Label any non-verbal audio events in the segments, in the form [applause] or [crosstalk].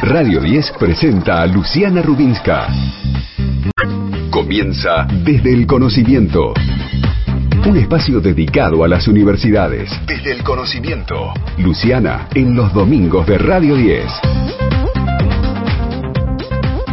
Radio 10 presenta a Luciana Rubinska. Comienza desde el conocimiento. Un espacio dedicado a las universidades. Desde el conocimiento. Luciana en los domingos de Radio 10.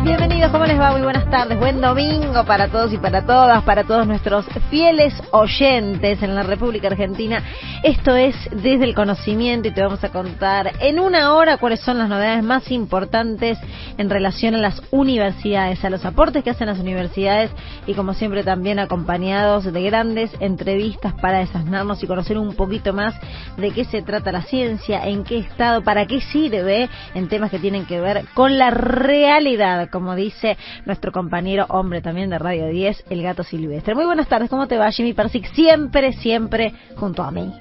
Bienvenidos, ¿cómo les va? Muy buenas tardes, buen domingo para todos y para todas, para todos nuestros fieles oyentes en la República Argentina. Esto es Desde el Conocimiento y te vamos a contar en una hora cuáles son las novedades más importantes en relación a las universidades, a los aportes que hacen las universidades y como siempre también acompañados de grandes entrevistas para desasnarnos y conocer un poquito más de qué se trata la ciencia, en qué estado, para qué sirve en temas que tienen que ver con la realidad como dice nuestro compañero hombre también de Radio 10, el gato silvestre. Muy buenas tardes, ¿cómo te va Jimmy Persic? Siempre, siempre junto a mí.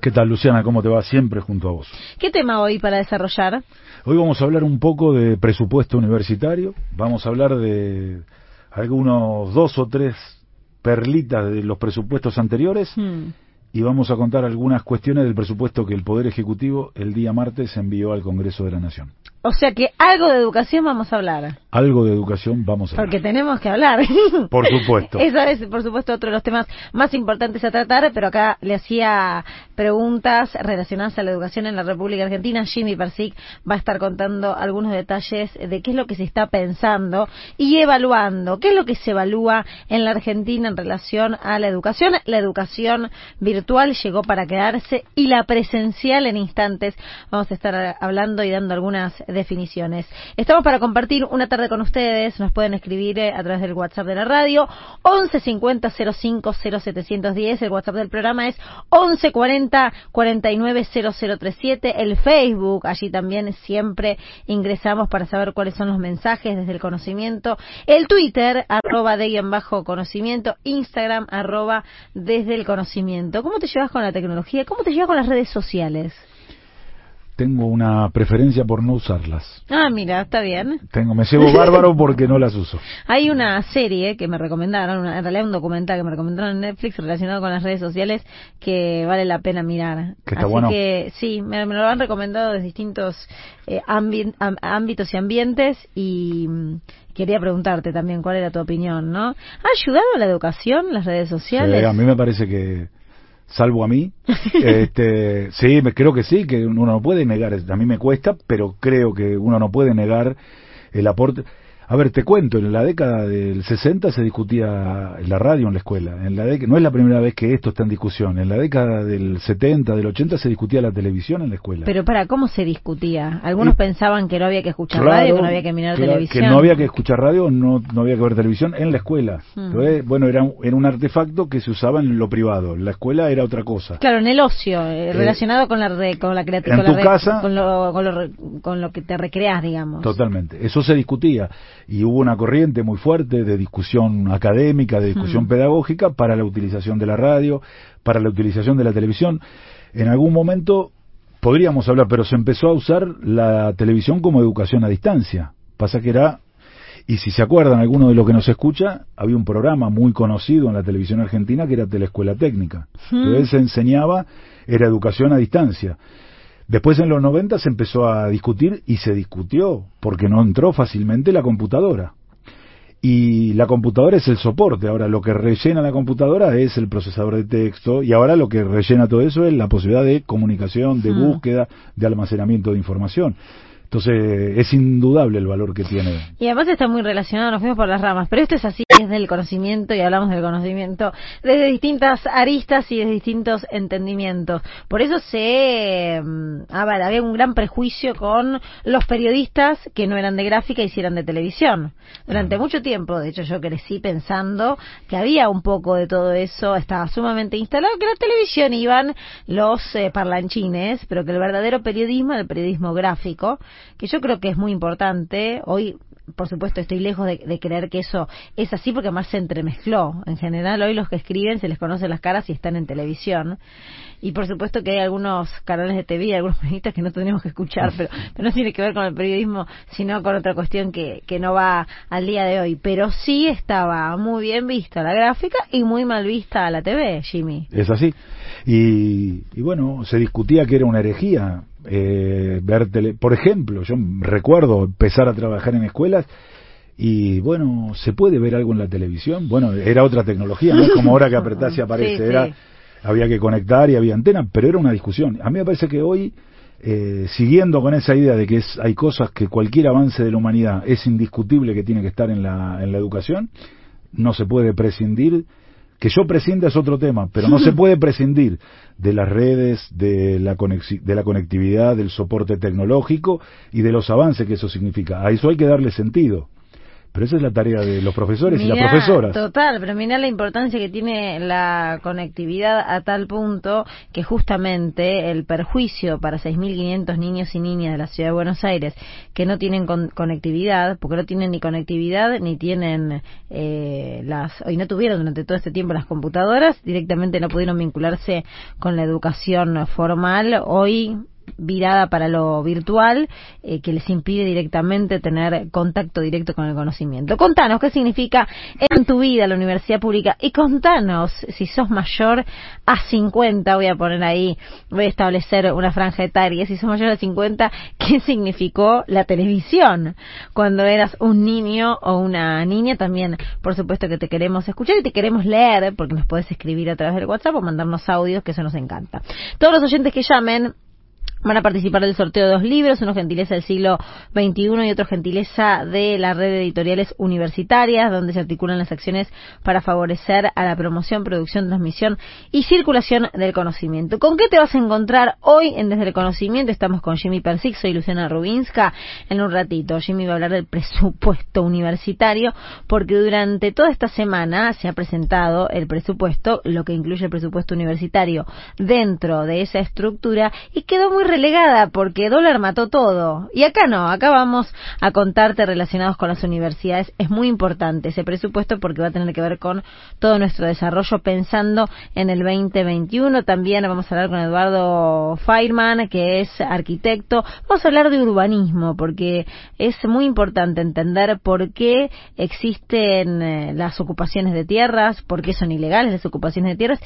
¿Qué tal Luciana? ¿Cómo te va? Siempre junto a vos. ¿Qué tema hoy para desarrollar? Hoy vamos a hablar un poco de presupuesto universitario, vamos a hablar de algunos dos o tres perlitas de los presupuestos anteriores hmm. y vamos a contar algunas cuestiones del presupuesto que el Poder Ejecutivo el día martes envió al Congreso de la Nación. O sea que algo de educación vamos a hablar. Algo de educación vamos a hablar. Porque tenemos que hablar. [laughs] Por supuesto. Eso es, por supuesto, otro de los temas más importantes a tratar, pero acá le hacía preguntas relacionadas a la educación en la República Argentina. Jimmy Persic va a estar contando algunos detalles de qué es lo que se está pensando y evaluando, qué es lo que se evalúa en la Argentina en relación a la educación. La educación virtual llegó para quedarse y la presencial en instantes. Vamos a estar hablando y dando algunas definiciones. Estamos para compartir una tarde con ustedes. Nos pueden escribir eh, a través del WhatsApp de la radio 11 50 05 0710. El WhatsApp del programa es 11 40 49 0037. El Facebook, allí también siempre ingresamos para saber cuáles son los mensajes desde el conocimiento. El Twitter, arroba de guion bajo conocimiento. Instagram, arroba desde el conocimiento. ¿Cómo te llevas con la tecnología? ¿Cómo te llevas con las redes sociales? Tengo una preferencia por no usarlas. Ah, mira, está bien. Tengo, me llevo bárbaro porque no las uso. [laughs] Hay una serie que me recomendaron, en realidad un documental que me recomendaron en Netflix relacionado con las redes sociales que vale la pena mirar. Que está bueno. que sí, me, lo han recomendado de distintos eh, ámbitos y ambientes y mm, quería preguntarte también cuál era tu opinión, ¿no? ¿Ha ayudado a la educación las redes sociales? a mí me parece que salvo a mí. [laughs] este, sí, creo que sí, que uno no puede negar, a mí me cuesta, pero creo que uno no puede negar el aporte. A ver, te cuento, en la década del 60 se discutía en la radio en la escuela. En la no es la primera vez que esto está en discusión. En la década del 70, del 80 se discutía la televisión en la escuela. Pero para, ¿cómo se discutía? Algunos pensaban que no había que escuchar radio, que no había que mirar televisión. Que no había que escuchar radio, no, no había que ver televisión en la escuela. Hmm. Entonces, bueno, era un, era un artefacto que se usaba en lo privado. La escuela era otra cosa. Claro, en el ocio, eh, eh, relacionado con la, con la creatividad. En tu casa. Con lo, con, lo, con lo que te recreas, digamos. Totalmente. Eso se discutía y hubo una corriente muy fuerte de discusión académica, de discusión hmm. pedagógica para la utilización de la radio, para la utilización de la televisión. En algún momento podríamos hablar, pero se empezó a usar la televisión como educación a distancia. Pasa que era, y si se acuerdan alguno de los que nos escucha, había un programa muy conocido en la televisión argentina que era Telescuela Técnica. Hmm. Entonces se enseñaba, era educación a distancia. Después en los 90 se empezó a discutir y se discutió porque no entró fácilmente la computadora. Y la computadora es el soporte. Ahora lo que rellena la computadora es el procesador de texto y ahora lo que rellena todo eso es la posibilidad de comunicación, de búsqueda, de almacenamiento de información. Entonces, es indudable el valor que tiene. Y además está muy relacionado, nos fuimos por las ramas, pero esto es así, es del conocimiento y hablamos del conocimiento desde distintas aristas y desde distintos entendimientos. Por eso se, mm, ah, había un gran prejuicio con los periodistas que no eran de gráfica y si eran de televisión. Durante mucho tiempo, de hecho yo crecí pensando que había un poco de todo eso, estaba sumamente instalado, que la televisión iban los eh, parlanchines, pero que el verdadero periodismo era el periodismo gráfico que yo creo que es muy importante. Hoy, por supuesto, estoy lejos de, creer que eso es así porque más se entremezcló. En general, hoy los que escriben se les conoce las caras y están en televisión. Y por supuesto que hay algunos canales de TV, algunos [laughs] periodistas que no tendríamos que escuchar, pero, no tiene que ver con el periodismo, sino con otra cuestión que, que no va al día de hoy. Pero sí estaba muy bien vista la gráfica y muy mal vista la TV, Jimmy. Es así. Y, y bueno, se discutía que era una herejía eh, ver tele. Por ejemplo, yo recuerdo empezar a trabajar en escuelas y bueno, ¿se puede ver algo en la televisión? Bueno, era otra tecnología, no es como ahora que apretás y [laughs] aparece, era, había que conectar y había antena, pero era una discusión. A mí me parece que hoy, eh, siguiendo con esa idea de que es, hay cosas que cualquier avance de la humanidad es indiscutible que tiene que estar en la, en la educación, no se puede prescindir que yo prescinda es otro tema, pero no se [laughs] puede prescindir de las redes, de la, de la conectividad, del soporte tecnológico y de los avances que eso significa. A eso hay que darle sentido. Pero esa es la tarea de los profesores y las profesoras. Total, pero mira la importancia que tiene la conectividad a tal punto que justamente el perjuicio para 6.500 niños y niñas de la ciudad de Buenos Aires que no tienen conectividad, porque no tienen ni conectividad ni tienen eh, las, y no tuvieron durante todo este tiempo las computadoras, directamente no pudieron vincularse con la educación formal. Hoy virada para lo virtual eh, que les impide directamente tener contacto directo con el conocimiento. Contanos qué significa en tu vida la universidad pública y contanos si sos mayor a 50, voy a poner ahí, voy a establecer una franja etaria, si sos mayor a 50, qué significó la televisión cuando eras un niño o una niña. También, por supuesto que te queremos escuchar y te queremos leer porque nos puedes escribir a través del WhatsApp o mandarnos audios, que eso nos encanta. Todos los oyentes que llamen Van a participar del sorteo de dos libros, uno gentileza del siglo XXI y otro gentileza de la red de editoriales universitarias, donde se articulan las acciones para favorecer a la promoción, producción, transmisión y circulación del conocimiento. ¿Con qué te vas a encontrar hoy en Desde el Conocimiento? Estamos con Jimmy Persig, soy Luciana Rubinska. En un ratito, Jimmy va a hablar del presupuesto universitario, porque durante toda esta semana se ha presentado el presupuesto, lo que incluye el presupuesto universitario dentro de esa estructura, y quedó muy relegada porque dólar mató todo. Y acá no, acá vamos a contarte relacionados con las universidades. Es muy importante ese presupuesto porque va a tener que ver con todo nuestro desarrollo pensando en el 2021. También vamos a hablar con Eduardo Feynman, que es arquitecto. Vamos a hablar de urbanismo porque es muy importante entender por qué existen eh, las ocupaciones de tierras, por qué son ilegales las ocupaciones de tierras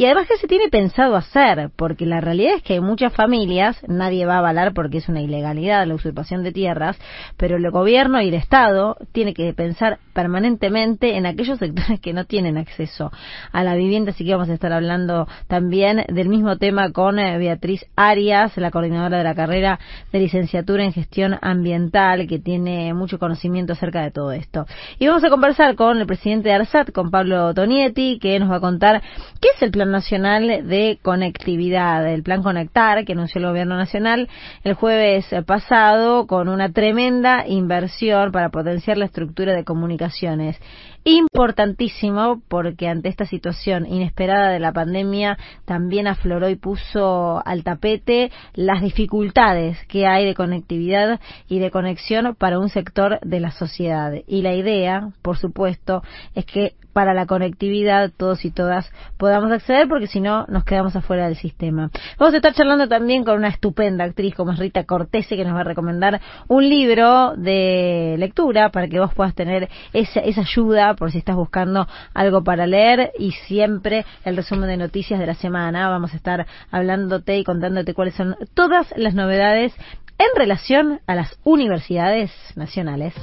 y además, ¿qué se tiene pensado hacer? Porque la realidad es que hay muchas familias, nadie va a avalar porque es una ilegalidad la usurpación de tierras, pero el gobierno y el Estado tiene que pensar permanentemente en aquellos sectores que no tienen acceso a la vivienda. Así que vamos a estar hablando también del mismo tema con eh, Beatriz Arias, la coordinadora de la carrera de licenciatura en gestión ambiental, que tiene mucho conocimiento acerca de todo esto. Y vamos a conversar con el presidente de ARSAT, con Pablo Tonietti, que nos va a contar qué es el plan Nacional de Conectividad, el Plan Conectar que anunció el Gobierno Nacional el jueves pasado con una tremenda inversión para potenciar la estructura de comunicaciones importantísimo porque ante esta situación inesperada de la pandemia también afloró y puso al tapete las dificultades que hay de conectividad y de conexión para un sector de la sociedad. Y la idea, por supuesto, es que para la conectividad todos y todas podamos acceder porque si no nos quedamos afuera del sistema. Vamos a estar charlando también con una estupenda actriz como es Rita Cortese que nos va a recomendar un libro de lectura para que vos puedas tener esa, esa ayuda por si estás buscando algo para leer y siempre el resumen de noticias de la semana. Vamos a estar hablándote y contándote cuáles son todas las novedades en relación a las universidades nacionales.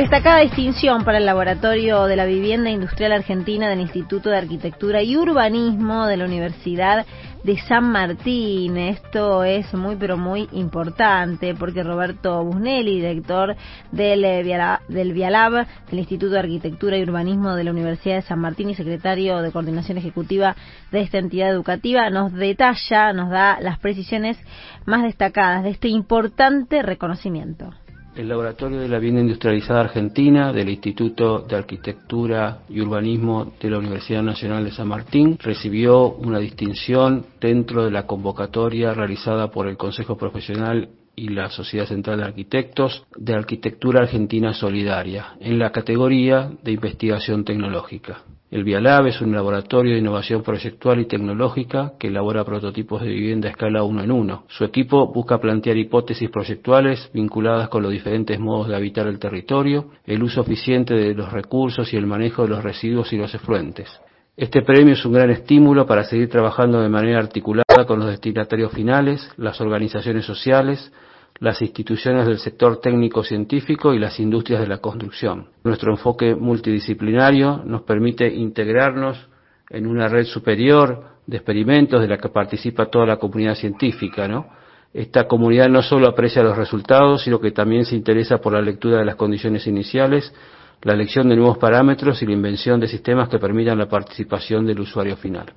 Destacada distinción para el Laboratorio de la Vivienda Industrial Argentina del Instituto de Arquitectura y Urbanismo de la Universidad de San Martín. Esto es muy pero muy importante porque Roberto Busnelli, director del, eh, del Vialab, del Instituto de Arquitectura y Urbanismo de la Universidad de San Martín y secretario de Coordinación Ejecutiva de esta entidad educativa, nos detalla, nos da las precisiones más destacadas de este importante reconocimiento el Laboratorio de la Vivienda Industrializada Argentina del Instituto de Arquitectura y Urbanismo de la Universidad Nacional de San Martín recibió una distinción dentro de la convocatoria realizada por el Consejo Profesional y la Sociedad Central de Arquitectos de Arquitectura Argentina Solidaria en la categoría de investigación tecnológica. El Vialab es un laboratorio de innovación proyectual y tecnológica que elabora prototipos de vivienda a escala uno en uno. Su equipo busca plantear hipótesis proyectuales vinculadas con los diferentes modos de habitar el territorio, el uso eficiente de los recursos y el manejo de los residuos y los efluentes. Este premio es un gran estímulo para seguir trabajando de manera articulada con los destinatarios finales, las organizaciones sociales, las instituciones del sector técnico-científico y las industrias de la construcción. Nuestro enfoque multidisciplinario nos permite integrarnos en una red superior de experimentos de la que participa toda la comunidad científica, ¿no? Esta comunidad no solo aprecia los resultados, sino que también se interesa por la lectura de las condiciones iniciales, la elección de nuevos parámetros y la invención de sistemas que permitan la participación del usuario final.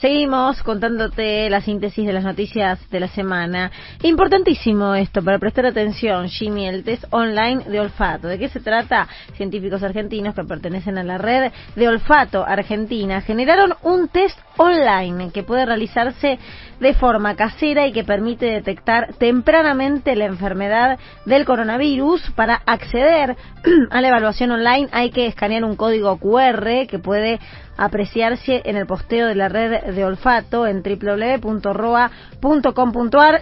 Seguimos contándote la síntesis de las noticias de la semana. Importantísimo esto para prestar atención, Jimmy, el test online de olfato. ¿De qué se trata? Científicos argentinos que pertenecen a la red de olfato argentina generaron un test online que puede realizarse de forma casera y que permite detectar tempranamente la enfermedad del coronavirus. Para acceder [clears throat] a la evaluación online hay que escanear un código QR que puede apreciarse en el posteo de la red de olfato en www.roa.com.ar,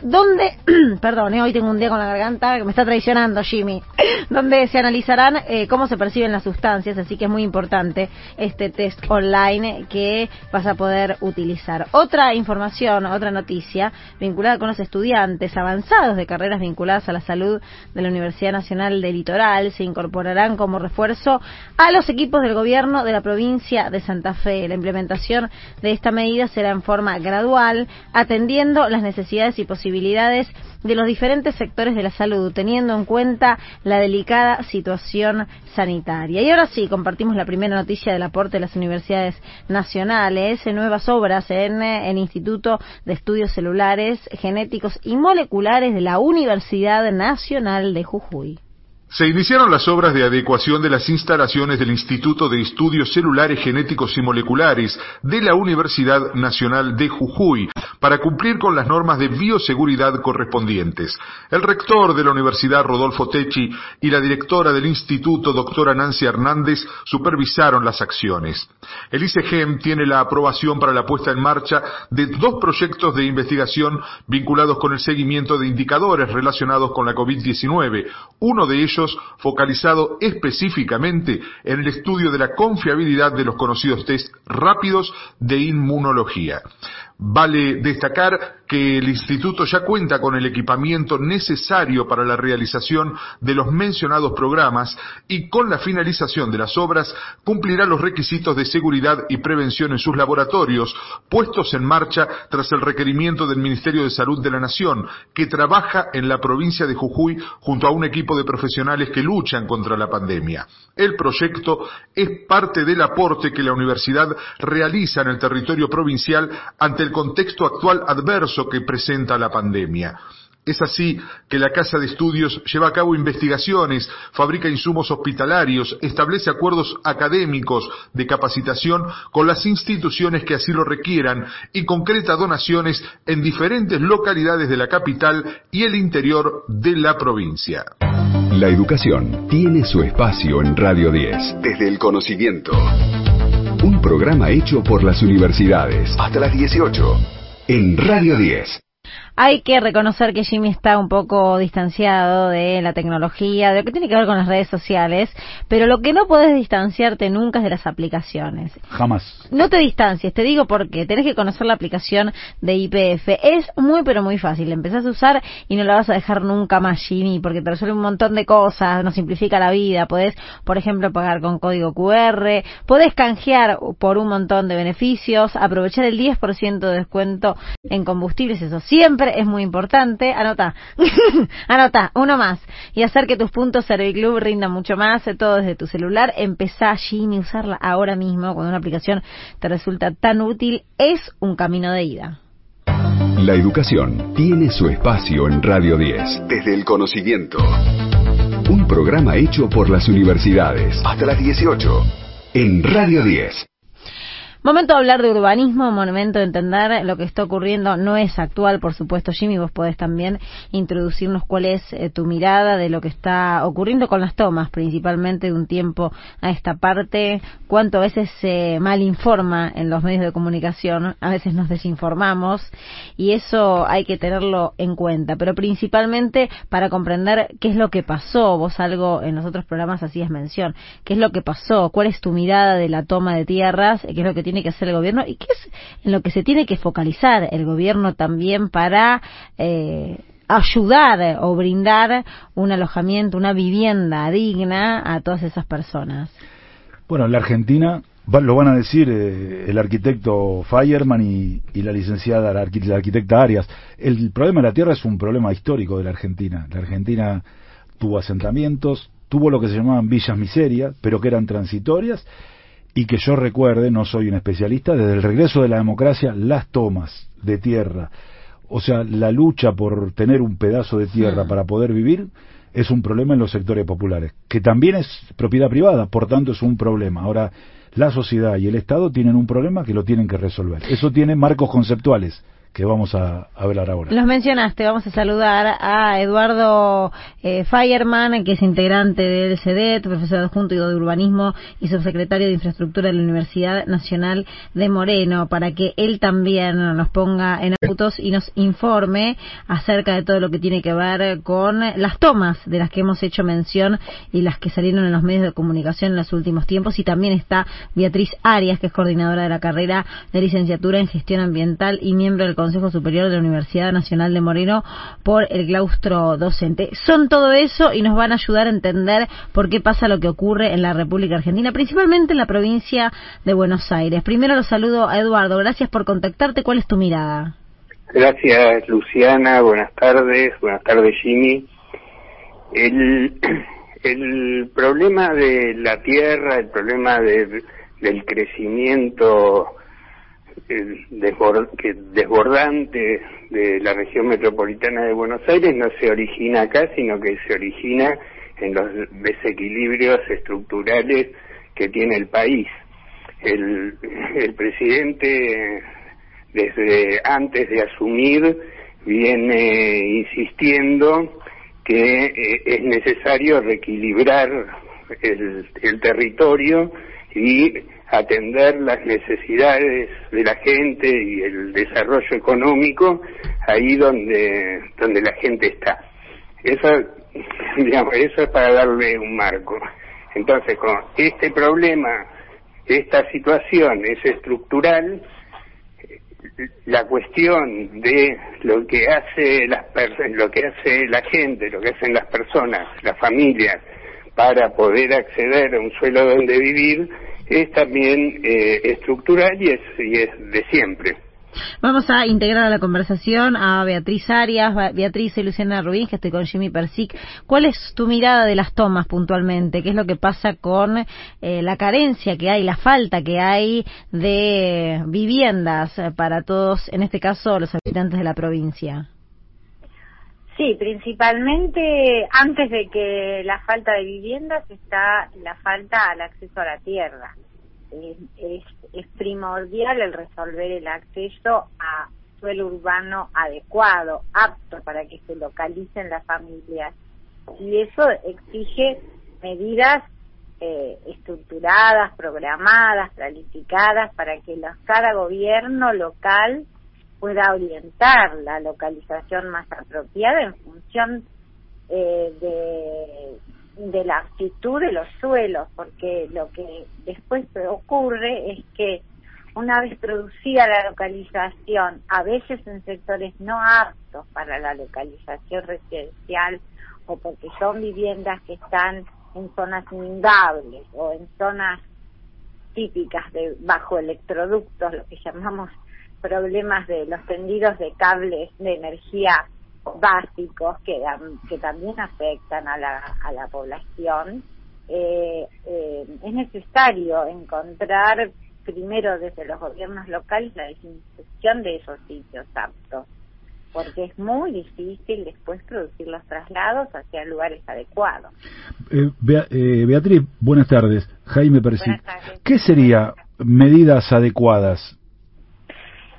donde, [clears throat] perdón, eh, hoy tengo un día con la garganta que me está traicionando Jimmy, [clears throat] donde se analizarán eh, cómo se perciben las sustancias, así que es muy importante este test online que vas a poder utilizar. Otra información, otra noticia vinculada con los estudiantes avanzados de carreras vinculadas a la salud de la Universidad Nacional del Litoral se incorporarán como refuerzo a los equipos del gobierno de la provincia de Santa Fe. La implementación de esta medida será en forma gradual, atendiendo las necesidades y posibilidades de los diferentes sectores de la salud, teniendo en cuenta la delicada situación sanitaria. Y ahora sí, compartimos la primera noticia del aporte de las universidades nacionales, nuevas obras en el Instituto de Estudios Celulares, Genéticos y Moleculares de la Universidad Nacional de Jujuy. Se iniciaron las obras de adecuación de las instalaciones del Instituto de Estudios Celulares Genéticos y Moleculares de la Universidad Nacional de Jujuy para cumplir con las normas de bioseguridad correspondientes. El rector de la Universidad, Rodolfo Techi, y la directora del Instituto, doctora Nancy Hernández, supervisaron las acciones. El ICGEM tiene la aprobación para la puesta en marcha de dos proyectos de investigación vinculados con el seguimiento de indicadores relacionados con la COVID-19. Uno de ellos focalizado específicamente en el estudio de la confiabilidad de los conocidos test rápidos de inmunología. Vale destacar que el instituto ya cuenta con el equipamiento necesario para la realización de los mencionados programas y con la finalización de las obras cumplirá los requisitos de seguridad y prevención en sus laboratorios puestos en marcha tras el requerimiento del Ministerio de Salud de la Nación, que trabaja en la provincia de Jujuy junto a un equipo de profesionales que luchan contra la pandemia. El proyecto es parte del aporte que la universidad realiza en el territorio provincial ante el contexto actual adverso que presenta la pandemia. Es así que la Casa de Estudios lleva a cabo investigaciones, fabrica insumos hospitalarios, establece acuerdos académicos de capacitación con las instituciones que así lo requieran y concreta donaciones en diferentes localidades de la capital y el interior de la provincia. La educación tiene su espacio en Radio 10, desde el conocimiento. Un programa hecho por las universidades. Hasta las 18. En Radio 10. Hay que reconocer que Jimmy está un poco distanciado de la tecnología, de lo que tiene que ver con las redes sociales, pero lo que no puedes distanciarte nunca es de las aplicaciones. Jamás. No te distancies, te digo porque tenés que conocer la aplicación de IPF. Es muy pero muy fácil, empezás a usar y no la vas a dejar nunca más, Jimmy, porque te resuelve un montón de cosas, nos simplifica la vida. Podés, por ejemplo, pagar con código QR, podés canjear por un montón de beneficios, aprovechar el 10% de descuento en combustibles, eso siempre es muy importante. Anota, [laughs] anota, uno más. Y hacer que tus puntos Serviclub rindan mucho más, eh, todo desde tu celular. Empezá Gini, usarla ahora mismo cuando una aplicación te resulta tan útil. Es un camino de ida. La educación tiene su espacio en Radio 10, desde el conocimiento. Un programa hecho por las universidades. Hasta las 18. En Radio 10. Momento de hablar de urbanismo, momento de entender lo que está ocurriendo. No es actual, por supuesto, Jimmy. Vos podés también introducirnos cuál es eh, tu mirada de lo que está ocurriendo con las tomas, principalmente de un tiempo a esta parte. Cuánto a veces se malinforma en los medios de comunicación, a veces nos desinformamos y eso hay que tenerlo en cuenta. Pero principalmente para comprender qué es lo que pasó. Vos algo en los otros programas hacías mención. ¿Qué es lo que pasó? ¿Cuál es tu mirada de la toma de tierras? ¿Qué es lo que tiene que hacer el gobierno y qué es en lo que se tiene que focalizar el gobierno también para eh, ayudar o brindar un alojamiento, una vivienda digna a todas esas personas. Bueno, en la Argentina lo van a decir eh, el arquitecto Fireman y, la licenciada, la, arquitecta Arias. El problema de la tierra es un problema histórico de la Argentina. La Argentina tuvo asentamientos, tuvo lo que se llamaban villas miserias, pero que eran transitorias y que yo recuerde, no soy un especialista, desde el regreso de la democracia, las tomas de tierra, o sea, la lucha por tener un pedazo de tierra para poder vivir, es un problema en los sectores populares, que también es propiedad privada, por tanto es un problema. Ahora, la sociedad y el Estado tienen un problema que lo tienen que resolver. Eso tiene marcos conceptuales que vamos a, hablar ahora. Los mencionaste, vamos a saludar a Eduardo eh, Fireman, que es integrante del CEDET, profesor adjunto de urbanismo y subsecretario de infraestructura de la Universidad Nacional de Moreno, para que él también nos ponga en autos y nos informe acerca de todo lo que tiene que ver con las tomas de las que hemos hecho mención y las que salieron en los medios de comunicación en los últimos tiempos. Y también está Beatriz Arias, que es coordinadora de la carrera de licenciatura en gestión ambiental y miembro del Consejo Superior de la Universidad Nacional de Moreno por el claustro docente. Son todo eso y nos van a ayudar a entender por qué pasa lo que ocurre en la República Argentina, principalmente en la provincia de Buenos Aires. Primero lo saludo a Eduardo. Gracias por contactarte. ¿Cuál es tu mirada? Gracias, Luciana. Buenas tardes. Buenas tardes, Jimmy. El, [clears throat] el problema de la tierra, el problema del crecimiento desbordante de la región metropolitana de Buenos Aires no se origina acá, sino que se origina en los desequilibrios estructurales que tiene el país. El, el presidente, desde antes de asumir, viene insistiendo que eh, es necesario reequilibrar el, el territorio y atender las necesidades de la gente y el desarrollo económico ahí donde donde la gente está. Eso [laughs] digamos eso es para darle un marco. Entonces con este problema esta situación es estructural la cuestión de lo que hace las lo que hace la gente lo que hacen las personas las familias para poder acceder a un suelo donde vivir es también eh, estructural y es, y es de siempre. Vamos a integrar a la conversación a Beatriz Arias, Beatriz y Luciana Rubín, que estoy con Jimmy Persic. ¿Cuál es tu mirada de las tomas puntualmente? ¿Qué es lo que pasa con eh, la carencia que hay, la falta que hay de viviendas para todos, en este caso los habitantes de la provincia? Sí, principalmente antes de que la falta de viviendas está la falta al acceso a la tierra. Es, es, primordial el resolver el acceso a suelo urbano adecuado, apto para que se localicen las familias. Y eso exige medidas eh, estructuradas, programadas, planificadas para que los, cada gobierno local pueda orientar la localización más apropiada en función eh, de, de la actitud de los suelos, porque lo que después ocurre es que una vez producida la localización, a veces en sectores no aptos para la localización residencial o porque son viviendas que están en zonas inundables o en zonas típicas de bajo electroductos, lo que llamamos problemas de los tendidos de cables de energía básicos que, que también afectan a la, a la población, eh, eh, es necesario encontrar primero desde los gobiernos locales la desinfección de esos sitios aptos, porque es muy difícil después producir los traslados hacia lugares adecuados. Eh, Beatriz, buenas tardes. Jaime Percy. ¿Qué sería medidas adecuadas?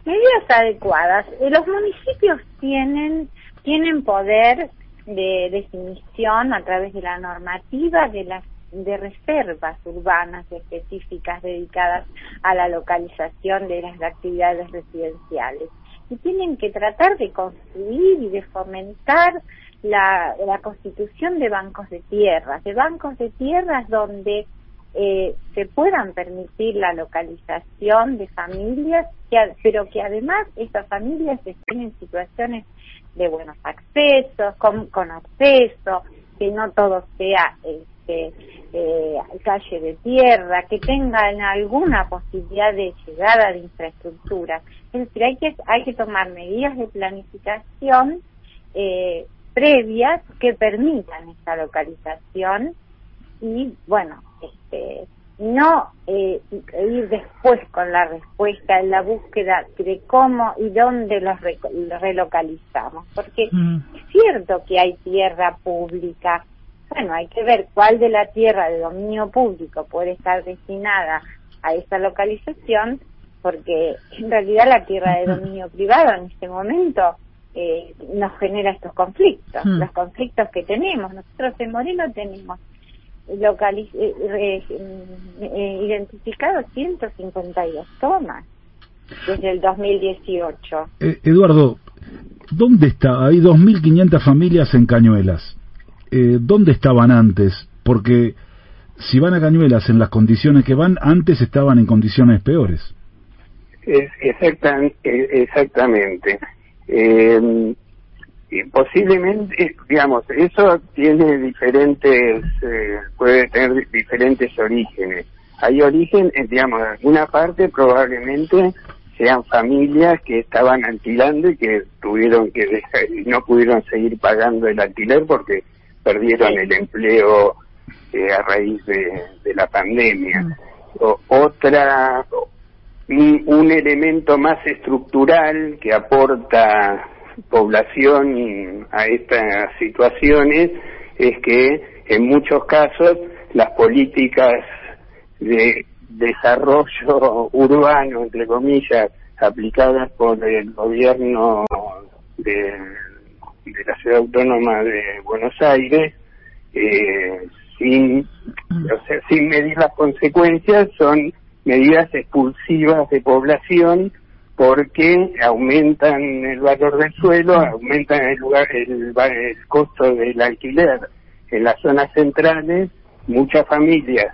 Medidas adecuadas. Eh, los municipios tienen, tienen poder de definición a través de la normativa de las de reservas urbanas específicas dedicadas a la localización de las actividades residenciales y tienen que tratar de construir y de fomentar la, la constitución de bancos de tierras, de bancos de tierras donde eh, se puedan permitir la localización de familias, que, pero que además esas familias estén en situaciones de buenos accesos, con, con acceso, que no todo sea este, eh, calle de tierra, que tengan alguna posibilidad de llegada de infraestructura. Es decir, hay que, hay que tomar medidas de planificación eh, previas que permitan esta localización y, bueno, este, no eh, ir después con la respuesta en la búsqueda de cómo y dónde los relocalizamos, porque mm. es cierto que hay tierra pública, bueno, hay que ver cuál de la tierra de dominio público puede estar destinada a esa localización, porque en realidad la tierra de dominio privado en este momento eh, nos genera estos conflictos, mm. los conflictos que tenemos. Nosotros en Moreno tenemos localiz eh, eh, identificado 152 tomas desde el 2018. Eh, Eduardo, ¿dónde está? Hay 2.500 familias en Cañuelas. Eh, ¿Dónde estaban antes? Porque si van a Cañuelas en las condiciones que van, antes estaban en condiciones peores. Es, exactamente. exactamente. Eh, posiblemente, digamos, eso tiene diferentes, eh, puede tener diferentes orígenes. Hay origen, eh, digamos, alguna parte probablemente sean familias que estaban alquilando y que tuvieron que dejar, no pudieron seguir pagando el alquiler porque perdieron el empleo eh, a raíz de, la pandemia. Mm. otra, un elemento más estructural que aporta población a estas situaciones es que en muchos casos las políticas de desarrollo urbano, entre comillas, aplicadas por el gobierno de, la ciudad autónoma de Buenos Aires, eh, sin, o sea, sin medir las consecuencias, son medidas expulsivas de población porque aumentan el valor del suelo, aumentan el, lugar, el, costo del alquiler en las zonas centrales, muchas familias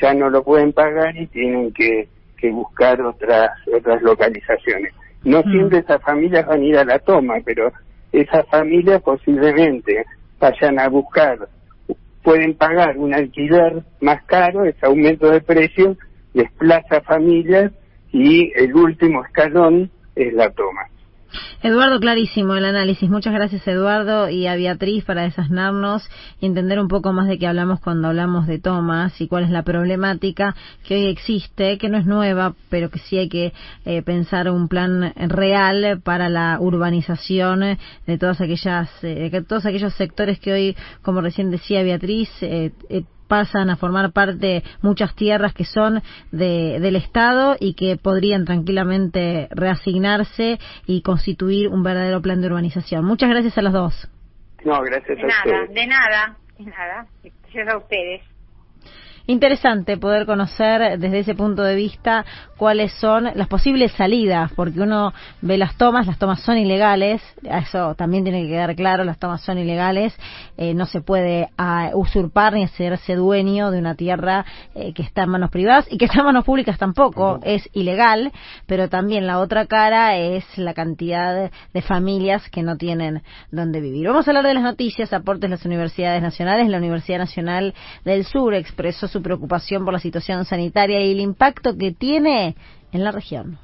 ya no lo pueden pagar y tienen que, buscar otras otras localizaciones. No mm. siempre esas familias van a ir a la toma, pero esas familias posiblemente vayan a buscar, pueden pagar un alquiler más caro, ese aumento de precios desplaza familias y el último escalón es la toma. Eduardo, clarísimo el análisis. Muchas gracias, Eduardo, y a Beatriz para desasnarnos y entender un poco más de qué hablamos cuando hablamos de tomas y cuál es la problemática que hoy existe, que no es nueva, pero que sí hay que eh, pensar un plan real para la urbanización de todas aquellas, eh, de todos aquellos sectores que hoy, como recién decía Beatriz, eh, pasan a formar parte muchas tierras que son de, del Estado y que podrían tranquilamente reasignarse y constituir un verdadero plan de urbanización. Muchas gracias a los dos. No, gracias de nada, De nada, de nada. Gracias a ustedes interesante poder conocer desde ese punto de vista cuáles son las posibles salidas, porque uno ve las tomas, las tomas son ilegales, eso también tiene que quedar claro, las tomas son ilegales, eh, no se puede ah, usurpar ni hacerse dueño de una tierra eh, que está en manos privadas y que está en manos públicas tampoco, es ilegal, pero también la otra cara es la cantidad de familias que no tienen donde vivir. Vamos a hablar de las noticias, aportes de las universidades nacionales, la Universidad Nacional del Sur expresó su preocupación por la situación sanitaria y el impacto que tiene en la región.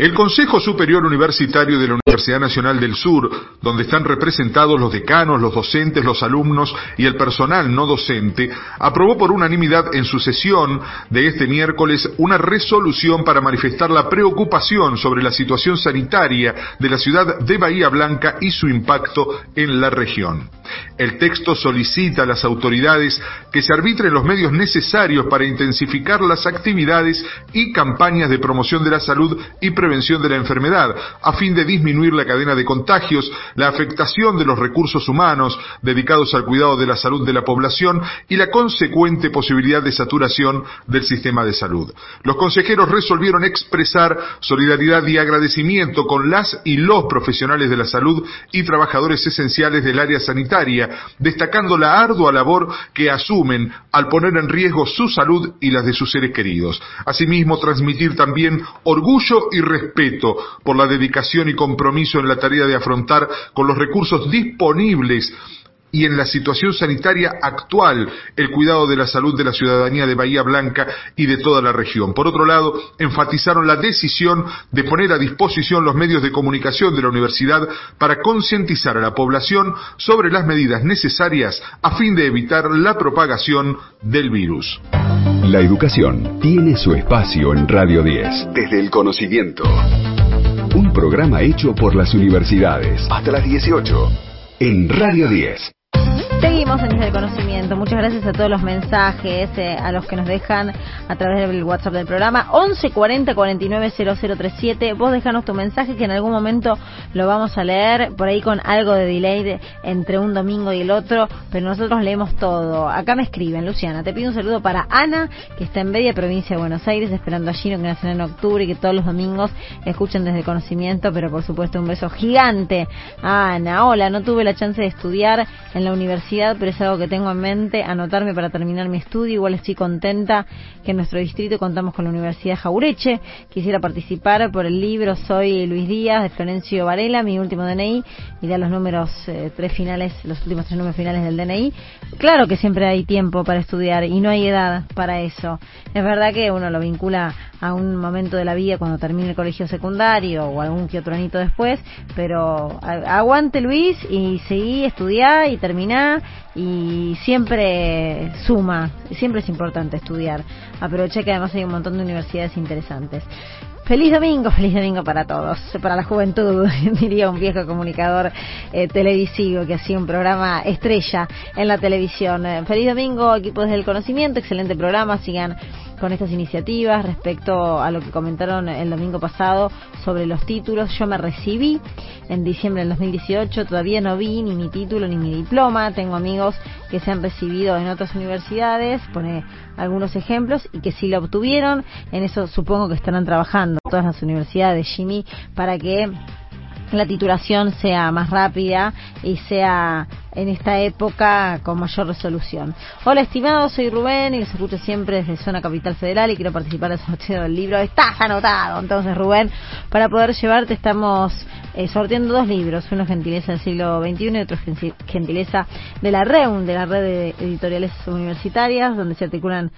El Consejo Superior Universitario de la Universidad Nacional del Sur, donde están representados los decanos, los docentes, los alumnos y el personal no docente, aprobó por unanimidad en su sesión de este miércoles una resolución para manifestar la preocupación sobre la situación sanitaria de la ciudad de Bahía Blanca y su impacto en la región. El texto solicita a las autoridades que se arbitren los medios necesarios para intensificar las actividades y campañas de promoción de la salud y prevención de la enfermedad, a fin de disminuir la cadena de contagios, la afectación de los recursos humanos dedicados al cuidado de la salud de la población y la consecuente posibilidad de saturación del sistema de salud. Los consejeros resolvieron expresar solidaridad y agradecimiento con las y los profesionales de la salud y trabajadores esenciales del área sanitaria, destacando la ardua labor que asumen al poner en riesgo su salud y las de sus seres queridos. Asimismo, transmitir también orgullo y respeto por la dedicación y compromiso en la tarea de afrontar con los recursos disponibles y en la situación sanitaria actual el cuidado de la salud de la ciudadanía de Bahía Blanca y de toda la región. Por otro lado, enfatizaron la decisión de poner a disposición los medios de comunicación de la universidad para concientizar a la población sobre las medidas necesarias a fin de evitar la propagación del virus. La educación tiene su espacio en Radio 10, desde el conocimiento. Un programa hecho por las universidades hasta las 18 en Radio 10. Seguimos en el Conocimiento. Muchas gracias a todos los mensajes, eh, a los que nos dejan a través del WhatsApp del programa. 11 40 49 0037. Vos dejanos tu mensaje que en algún momento lo vamos a leer, por ahí con algo de delay entre un domingo y el otro, pero nosotros leemos todo. Acá me escriben, Luciana, te pido un saludo para Ana, que está en Bedia, provincia de Buenos Aires, esperando a Gino que nace en octubre y que todos los domingos escuchen Desde el Conocimiento, pero por supuesto un beso gigante. Ana, hola, no tuve la chance de estudiar en la universidad pero es algo que tengo en mente, anotarme para terminar mi estudio. Igual estoy contenta que en nuestro distrito contamos con la Universidad Jaureche. Quisiera participar por el libro Soy Luis Díaz de Florencio Varela, mi último DNI, y da los números eh, tres finales, los últimos tres números finales del DNI. Claro que siempre hay tiempo para estudiar y no hay edad para eso. Es verdad que uno lo vincula a un momento de la vida cuando termine el colegio secundario o algún que otro anito después, pero aguante Luis y seguí, estudiá y terminá y siempre suma, siempre es importante estudiar. Aproveché que además hay un montón de universidades interesantes. Feliz domingo, [laughs] feliz domingo para todos, para la juventud, [laughs] diría un viejo comunicador eh, televisivo que hacía un programa estrella en la televisión. Feliz domingo, equipos del conocimiento, excelente programa, sigan con estas iniciativas respecto a lo que comentaron el domingo pasado sobre los títulos. Yo me recibí en diciembre del 2018, todavía no vi ni mi título ni mi diploma. Tengo amigos que se han recibido en otras universidades, pone algunos ejemplos, y que sí lo obtuvieron. En eso supongo que estarán trabajando todas las universidades, Jimmy, para que la titulación sea más rápida y sea en esta época con mayor resolución. Hola estimados, soy Rubén y los escucho siempre desde Zona Capital Federal y quiero participar del sorteo del libro. Estás anotado, entonces Rubén, para poder llevarte estamos eh, sorteando dos libros, uno Gentileza del siglo XXI y otro Gentileza de la REUN, de la Red de Editoriales Universitarias, donde se articulan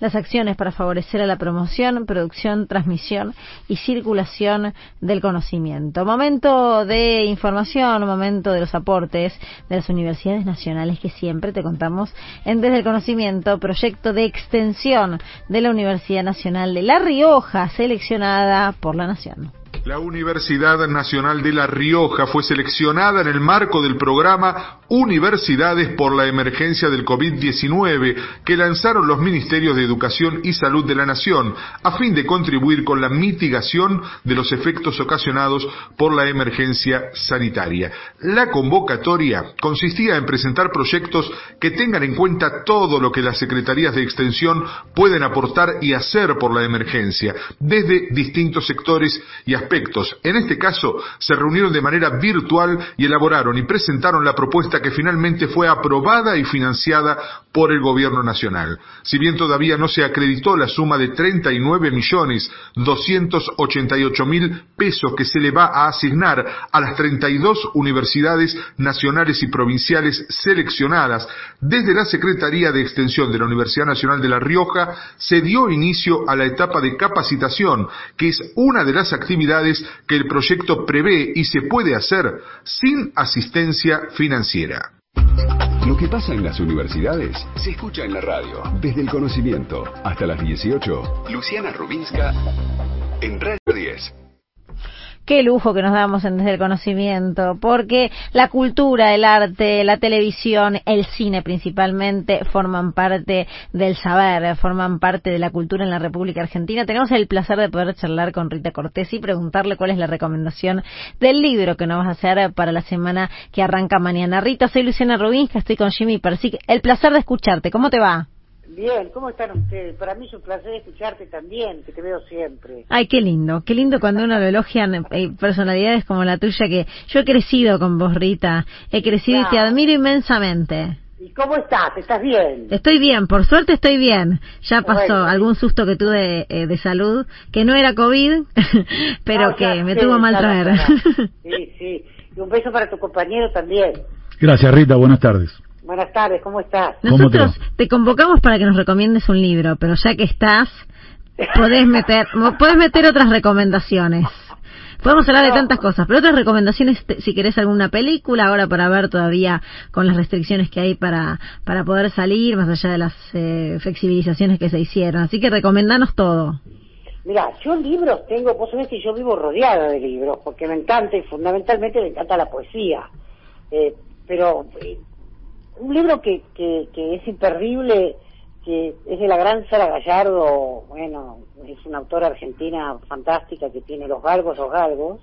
las acciones para favorecer a la promoción, producción, transmisión y circulación del conocimiento. Momento de información, momento de los aportes de las universidades nacionales que siempre te contamos en Desde el Conocimiento, proyecto de extensión de la Universidad Nacional de La Rioja, seleccionada por la Nación. La Universidad Nacional de La Rioja fue seleccionada en el marco del programa Universidades por la Emergencia del COVID-19 que lanzaron los Ministerios de Educación y Salud de la Nación a fin de contribuir con la mitigación de los efectos ocasionados por la emergencia sanitaria. La convocatoria consistía en presentar proyectos que tengan en cuenta todo lo que las secretarías de extensión pueden aportar y hacer por la emergencia, desde distintos sectores y aspectos en este caso, se reunieron de manera virtual y elaboraron y presentaron la propuesta que finalmente fue aprobada y financiada por el gobierno nacional. Si bien todavía no se acreditó la suma de 39 millones 288 mil pesos que se le va a asignar a las 32 universidades nacionales y provinciales seleccionadas desde la Secretaría de Extensión de la Universidad Nacional de La Rioja, se dio inicio a la etapa de capacitación, que es una de las actividades que el proyecto prevé y se puede hacer sin asistencia financiera. Lo que pasa en las universidades se escucha en la radio. Desde el conocimiento hasta las 18. Luciana Rubinska en Radio 10 qué lujo que nos damos en Desde el Conocimiento, porque la cultura, el arte, la televisión, el cine principalmente forman parte del saber, forman parte de la cultura en la República Argentina. Tenemos el placer de poder charlar con Rita Cortés y preguntarle cuál es la recomendación del libro que nos vas a hacer para la semana que arranca mañana. Rita, soy Luciana Rubinska, estoy con Jimmy Persic. El placer de escucharte. ¿Cómo te va? Bien, ¿cómo están ustedes? Para mí es un placer escucharte también, que te veo siempre. Ay, qué lindo, qué lindo cuando uno lo elogian eh, personalidades como la tuya, que yo he crecido con vos, Rita, he crecido y te admiro inmensamente. ¿Y cómo estás? ¿Estás bien? Estoy bien, por suerte estoy bien. Ya pasó algún susto que tuve eh, de salud, que no era COVID, [laughs] pero que me tuvo mal traer. [laughs] Sí, sí. Y un beso para tu compañero también. Gracias, Rita. Buenas tardes. Buenas tardes, ¿cómo estás? Nosotros te convocamos para que nos recomiendes un libro, pero ya que estás, podés meter, [laughs] podés meter otras recomendaciones. Podemos hablar de tantas cosas, pero otras recomendaciones, si querés alguna película, ahora para ver todavía con las restricciones que hay para, para poder salir, más allá de las eh, flexibilizaciones que se hicieron. Así que recomendanos todo. Mira, yo libros tengo, vos sabés que yo vivo rodeada de libros, porque me encanta y fundamentalmente me encanta la poesía. Eh, pero eh, un libro que, que, es imperdible, que es de la gran Sara Gallardo, bueno, es una autora argentina fantástica que tiene Los Galgos, Los Galgos,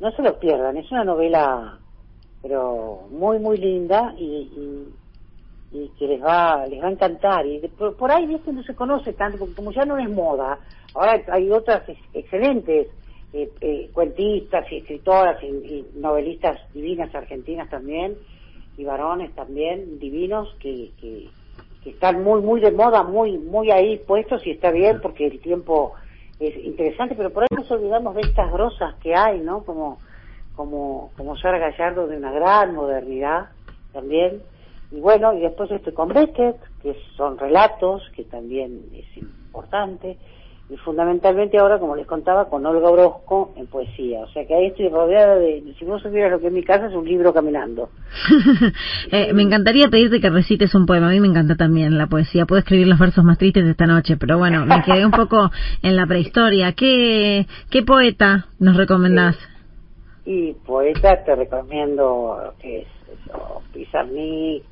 no se los pierdan, es una novela, pero muy, muy linda y, y, que les va, les va a encantar. Y por, ahí, viste, no se conoce tanto, porque como ya no es moda, ahora hay otras excelentes eh, eh, cuentistas y escritoras y novelistas divinas argentinas también, y varones también divinos que, que, están muy muy de moda, muy muy ahí puestos y está bien porque el tiempo es interesante, pero por ahí nos olvidamos de estas grosas que hay, ¿no? Como como como Sara Gallardo de una gran modernidad también. Y bueno, y después estoy con Beckett, que son relatos, que también es importante y fundamentalmente ahora, como les contaba, con Olga Orozco en poesía. O sea que ahí estoy rodeada de, si vos supieras lo que es mi casa, es un libro caminando. [laughs] eh, me encantaría pedirte que recites un poema, a mí me encanta también la poesía. Puedo escribir los versos más tristes de esta noche, pero bueno, me [laughs] quedé un poco en la prehistoria. ¿Qué, qué poeta nos recomendás? Y poeta te recomiendo, que es Pizarnik,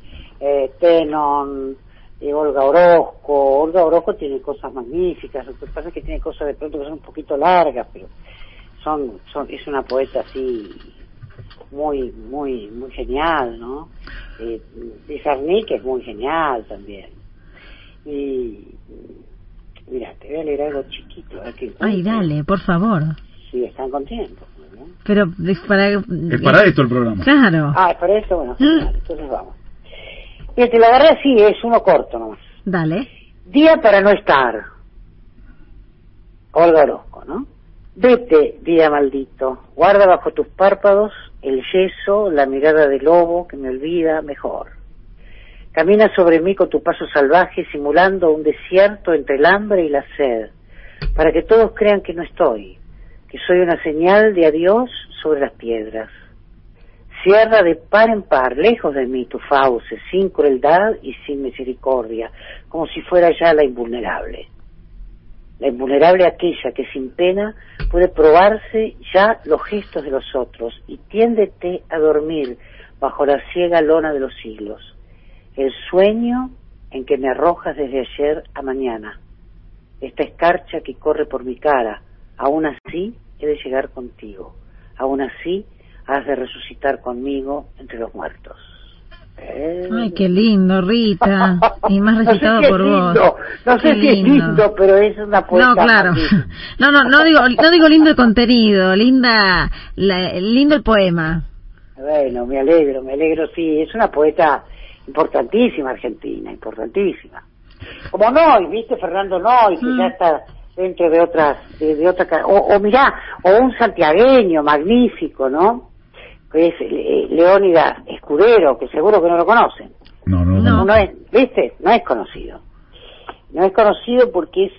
eh, Tenon, y Olga Orozco. Olga Orozco tiene cosas magníficas, lo que pasa es que tiene cosas de pronto que son un poquito largas, pero son, son es una poeta así muy, muy, muy genial, ¿no? Eh, que es muy genial también. Y mira, te voy a leer algo chiquito. Ay, dale, por favor. Sí, están contentos. Pero es para... Es para esto el programa. Claro. Ah, es para esto, bueno, [gasps] entonces vamos. Fíjate, la verdad sí, es uno corto nomás. Dale. Día para no estar. Olga Orozco, ¿no? Vete, día maldito, guarda bajo tus párpados el yeso, la mirada de lobo que me olvida mejor. Camina sobre mí con tu paso salvaje simulando un desierto entre el hambre y la sed, para que todos crean que no estoy, que soy una señal de adiós sobre las piedras. Cierra de par en par, lejos de mí, tu fauce, sin crueldad y sin misericordia, como si fuera ya la invulnerable. La invulnerable aquella que sin pena puede probarse ya los gestos de los otros y tiéndete a dormir bajo la ciega lona de los siglos. El sueño en que me arrojas desde ayer a mañana. Esta escarcha que corre por mi cara, aún así he de llegar contigo. Aún así has de resucitar conmigo entre los muertos. Ay, qué lindo, Rita. Y más [laughs] recitado por vos. No sé si es lindo, pero es una poeta. No, claro. No, no, no digo, no digo lindo el contenido, linda, lindo el poema. Bueno, me alegro, me alegro, sí. Es una poeta importantísima argentina, importantísima. Como Noy, ¿viste? Fernando Noy, que ya mm. está dentro de otras, de, de otra, o, o mirá, o un santiagueño magnífico, ¿no? Que es eh, Leónidas Escudero, que seguro que no lo conocen. No, no, no. no. es, ¿Viste? No es conocido. No es conocido porque es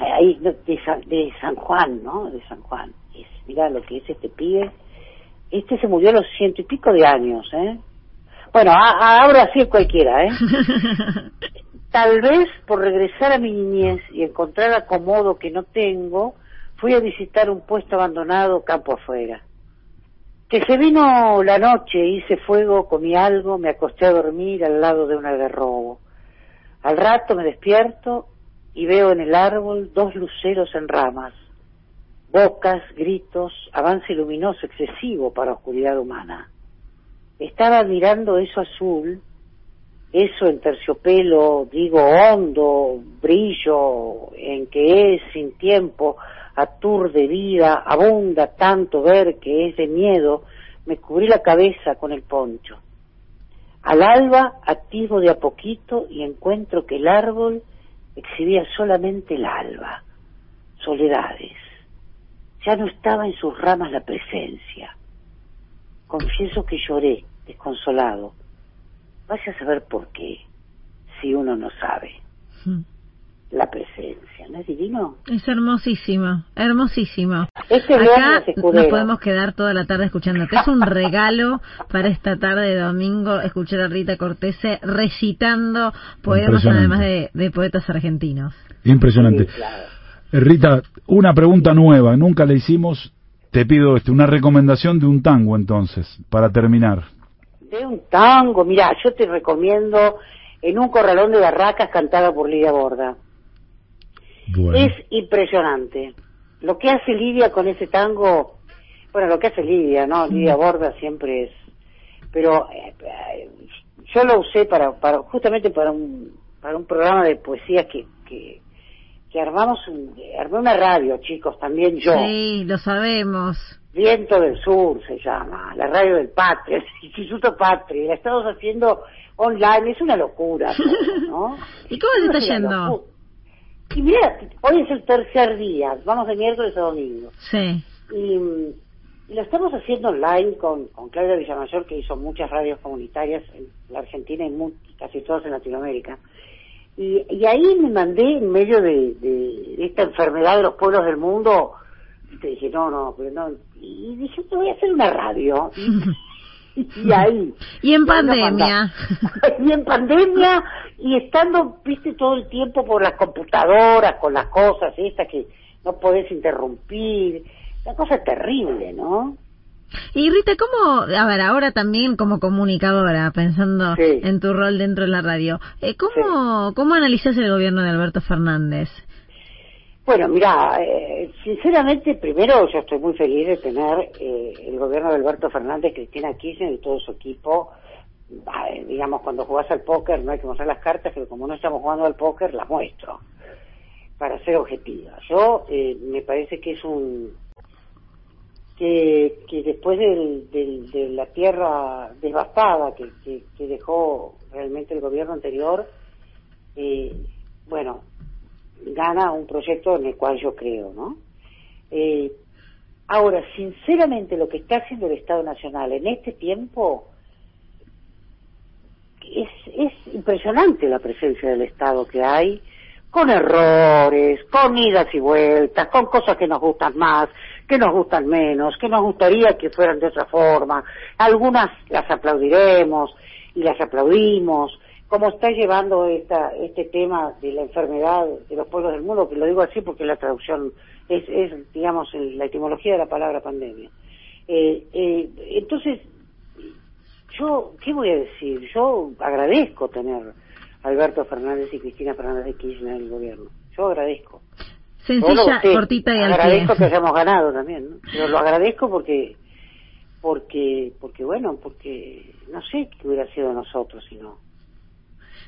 ahí de, San, de San Juan, ¿no? De San Juan. Es, mirá lo que es este pibe. Este se murió a los ciento y pico de años, ¿eh? Bueno, ahora sí es cualquiera, ¿eh? [laughs] Tal vez por regresar a mi niñez y encontrar acomodo que no tengo, fui a visitar un puesto abandonado campo afuera. Que se vino la noche, hice fuego, comí algo, me acosté a dormir al lado de un algarrobo. Al rato me despierto y veo en el árbol dos luceros en ramas, bocas, gritos, avance luminoso excesivo para oscuridad humana. Estaba mirando eso azul, eso en terciopelo, digo hondo, brillo, en que es sin tiempo, aturde vida, abunda tanto ver que es de miedo, me cubrí la cabeza con el poncho. Al alba activo de a poquito y encuentro que el árbol exhibía solamente el alba, soledades. Ya no estaba en sus ramas la presencia. Confieso que lloré, desconsolado. Vaya a saber por qué, si uno no sabe. Hmm. La presencia, ¿no es divino? Es hermosísimo, hermosísimo. Este Acá nos podemos quedar toda la tarde escuchándote. Es un regalo para esta tarde de domingo escuchar a Rita Cortese recitando poemas además de, poetas argentinos. Impresionante. Eh, Rita, una pregunta nueva, nunca le hicimos. Te pido este, una recomendación de un tango entonces, para terminar de un tango. Mira, yo te recomiendo En un corralón de barracas cantada por Lidia Borda. Es impresionante. Lo que hace Lidia con ese tango, bueno, lo que hace Lidia, ¿no? Lidia Borda siempre es. Pero eh, yo lo usé para, para justamente para un, para un programa de poesía que, que, que armamos, un, armé una radio, chicos, también yo. Sí, lo sabemos. Viento del Sur se llama, la radio del Patria, [laughs] el Instituto Patria, la estamos haciendo online, es una locura, ¿no? [laughs] ¿Y cómo se está yendo? Y mira, hoy es el tercer día, vamos de miércoles a domingo. Sí. Y, lo estamos haciendo online con, con Claudia Villamayor, que hizo muchas radios comunitarias en la Argentina y casi todas en Latinoamérica. Y, y ahí me mandé en medio de, de esta enfermedad de los pueblos del mundo te dije, no, no, pero no. Y dije, te voy a hacer una radio. [laughs] y ahí. [laughs] Y en pandemia. [laughs] y en pandemia, y estando, viste, todo el tiempo por las computadoras, con las cosas estas que no podés interrumpir. La cosa es terrible, ¿no? Y Rita, ¿cómo, a ver, ahora también como comunicadora, pensando en tu rol dentro de la radio, eh, ¿cómo, ¿cómo analizas el gobierno de Alberto Fernández? Bueno, mira, eh, sinceramente, primero yo estoy muy feliz de tener eh, el gobierno de Alberto Fernández, Cristina Kirchner y todo su equipo. digamos, cuando jugás al póker no hay que mostrar las cartas, pero como no estamos jugando al póker, las muestro, para ser objetiva. Yo eh, me parece que es un... que, que después de la tierra devastada que, que, dejó realmente el gobierno anterior, bueno, gana un proyecto en el cual yo creo, ¿no? Eh, ahora, sinceramente, lo que está haciendo el Estado Nacional en este tiempo es, es impresionante la presencia del Estado que hay, con errores, con idas y vueltas, con cosas que nos gustan más, que nos gustan menos, que nos gustaría que fueran de otra forma. Algunas las aplaudiremos y las aplaudimos, cómo está llevando esta, este tema de la enfermedad de los pueblos del mundo, que lo digo así porque la traducción es, es digamos, la etimología de la palabra pandemia. Eh, eh, entonces, yo, ¿qué voy a decir? Yo agradezco tener a Alberto Fernández y Cristina Fernández de Kirchner en el gobierno. Yo agradezco. Sencilla, cortita y al Agradezco que hayamos ganado también, ¿no? Pero lo agradezco porque, porque, porque bueno, porque no sé qué hubiera sido nosotros si no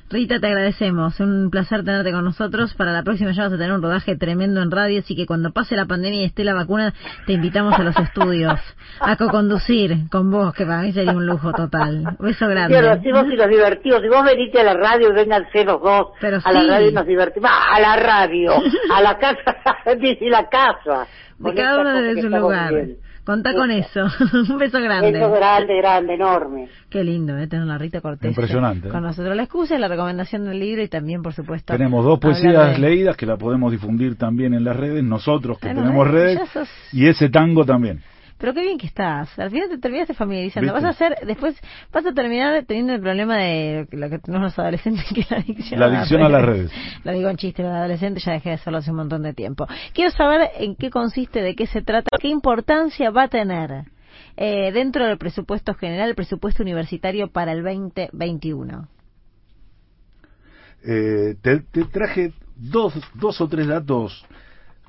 Rita, te agradecemos. Un placer tenerte con nosotros. Para la próxima ya vas a tener un rodaje tremendo en radio, así que cuando pase la pandemia y esté la vacuna, te invitamos a los estudios a co-conducir con vos, que para mí sería un lujo total. Beso grande. Sí, los y los divertidos. Si vos venite a la radio y vengan los dos Pero a la radio nos divertimos. a la radio, [laughs] a la casa, [laughs] desde la casa. De cada uno desde su lugar. Contá con eso. [laughs] un beso grande. Beso grande, grande, enorme. Qué lindo, ¿eh? tener una Rita Cortés. Impresionante. Con nosotros la excusa, la recomendación del libro y también, por supuesto. Tenemos dos poesías leídas que la podemos difundir también en las redes, nosotros que tenemos redes, y ese tango también. Pero qué bien que estás. Al final te terminaste familiarizando. Vas a hacer, después vas a terminar teniendo el problema de lo que tenemos los adolescentes, [laughs] que es la adicción. La adicción a, las redes. [laughs] Lo digo en chiste, los adolescentes ya dejé de hacerlo hace un montón de tiempo. Quiero saber en qué consiste, de qué se trata, qué importancia va a tener eh, dentro del presupuesto general, el presupuesto universitario para el 2021. Eh, te, te traje dos, dos o tres datos